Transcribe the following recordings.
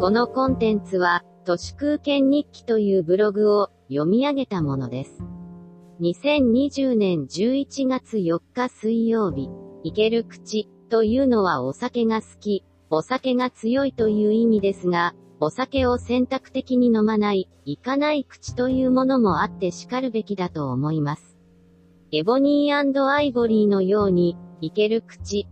このコンテンツは、都市空間日記というブログを読み上げたものです。2020年11月4日水曜日、いける口というのはお酒が好き、お酒が強いという意味ですが、お酒を選択的に飲まない、いかない口というものもあって叱るべきだと思います。エボニーアイボリーのように、いける口、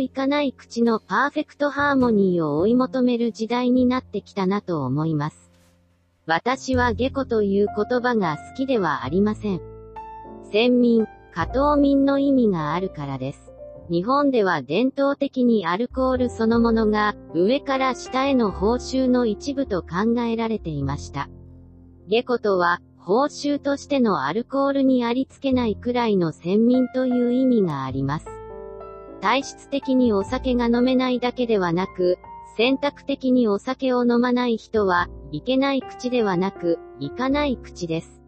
いかない口のパーフェクトハーモニーを追い求める時代になってきたなと思います。私は下戸という言葉が好きではありません。先民、加藤民の意味があるからです。日本では伝統的にアルコールそのものが上から下への報酬の一部と考えられていました。下戸とは報酬としてのアルコールにありつけないくらいの先民という意味があります。体質的にお酒が飲めないだけではなく、選択的にお酒を飲まない人は、いけない口ではなく、いかない口です。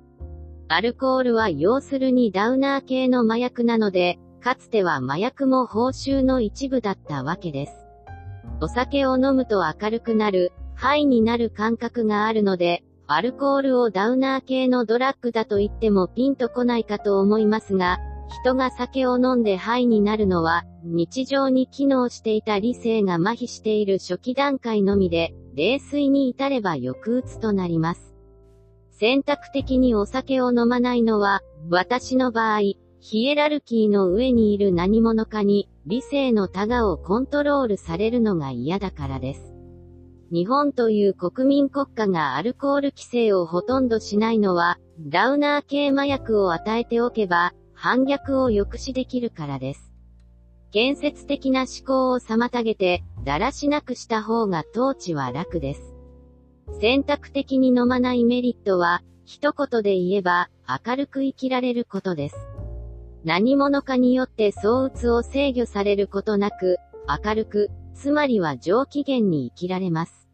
アルコールは要するにダウナー系の麻薬なので、かつては麻薬も報酬の一部だったわけです。お酒を飲むと明るくなる、ハイになる感覚があるので、アルコールをダウナー系のドラッグだと言ってもピンとこないかと思いますが、人が酒を飲んでハイになるのは、日常に機能していた理性が麻痺している初期段階のみで、冷水に至れば抑うつとなります。選択的にお酒を飲まないのは、私の場合、ヒエラルキーの上にいる何者かに、理性のタガをコントロールされるのが嫌だからです。日本という国民国家がアルコール規制をほとんどしないのは、ダウナー系麻薬を与えておけば、反逆を抑止できるからです。建設的な思考を妨げて、だらしなくした方が統治は楽です。選択的に飲まないメリットは、一言で言えば、明るく生きられることです。何者かによって相うつを制御されることなく、明るく、つまりは上機嫌に生きられます。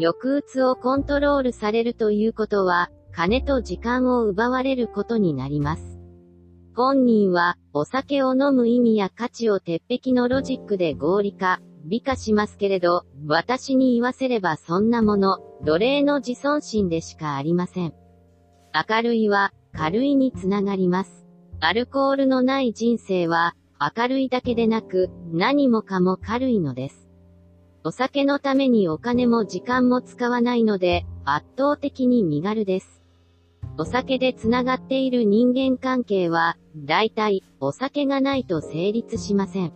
抑うつをコントロールされるということは、金と時間を奪われることになります。本人は、お酒を飲む意味や価値を鉄壁のロジックで合理化、美化しますけれど、私に言わせればそんなもの、奴隷の自尊心でしかありません。明るいは、軽いにつながります。アルコールのない人生は、明るいだけでなく、何もかも軽いのです。お酒のためにお金も時間も使わないので、圧倒的に身軽です。お酒で繋がっている人間関係は、大体、お酒がないと成立しません。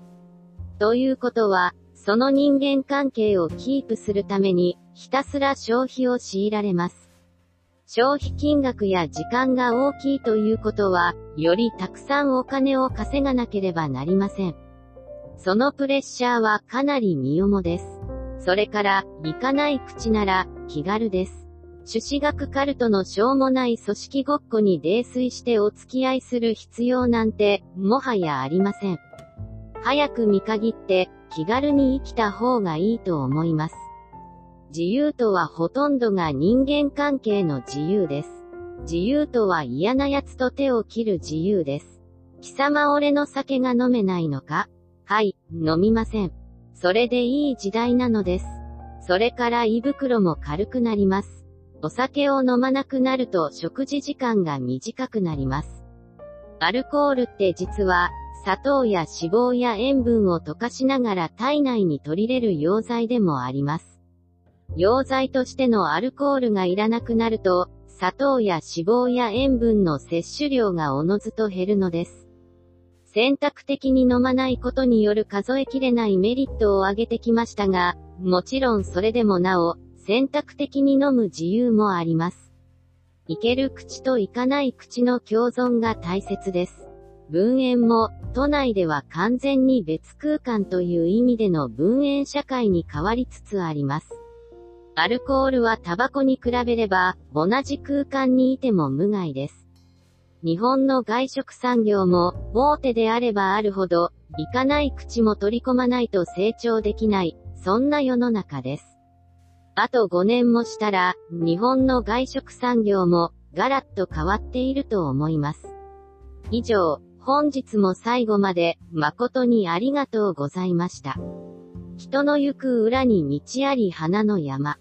ということは、その人間関係をキープするために、ひたすら消費を強いられます。消費金額や時間が大きいということは、よりたくさんお金を稼がなければなりません。そのプレッシャーはかなり身重です。それから、行かない口なら、気軽です。朱子学カルトのしょうもない組織ごっこに泥酔してお付き合いする必要なんて、もはやありません。早く見限って、気軽に生きた方がいいと思います。自由とはほとんどが人間関係の自由です。自由とは嫌な奴と手を切る自由です。貴様俺の酒が飲めないのか？はい、飲みません。それでいい時代なのです。それから胃袋も軽くなります。お酒を飲まなくなると食事時間が短くなります。アルコールって実は、砂糖や脂肪や塩分を溶かしながら体内に取り入れる溶剤でもあります。溶剤としてのアルコールがいらなくなると、砂糖や脂肪や塩分の摂取量がおのずと減るのです。選択的に飲まないことによる数えきれないメリットを挙げてきましたが、もちろんそれでもなお、選択的に飲む自由もあります。いける口といかない口の共存が大切です。分煙も、都内では完全に別空間という意味での分煙社会に変わりつつあります。アルコールはタバコに比べれば、同じ空間にいても無害です。日本の外食産業も、大手であればあるほど、いかない口も取り込まないと成長できない、そんな世の中です。あと5年もしたら、日本の外食産業も、ガラッと変わっていると思います。以上、本日も最後まで、誠にありがとうございました。人の行く裏に道あり花の山。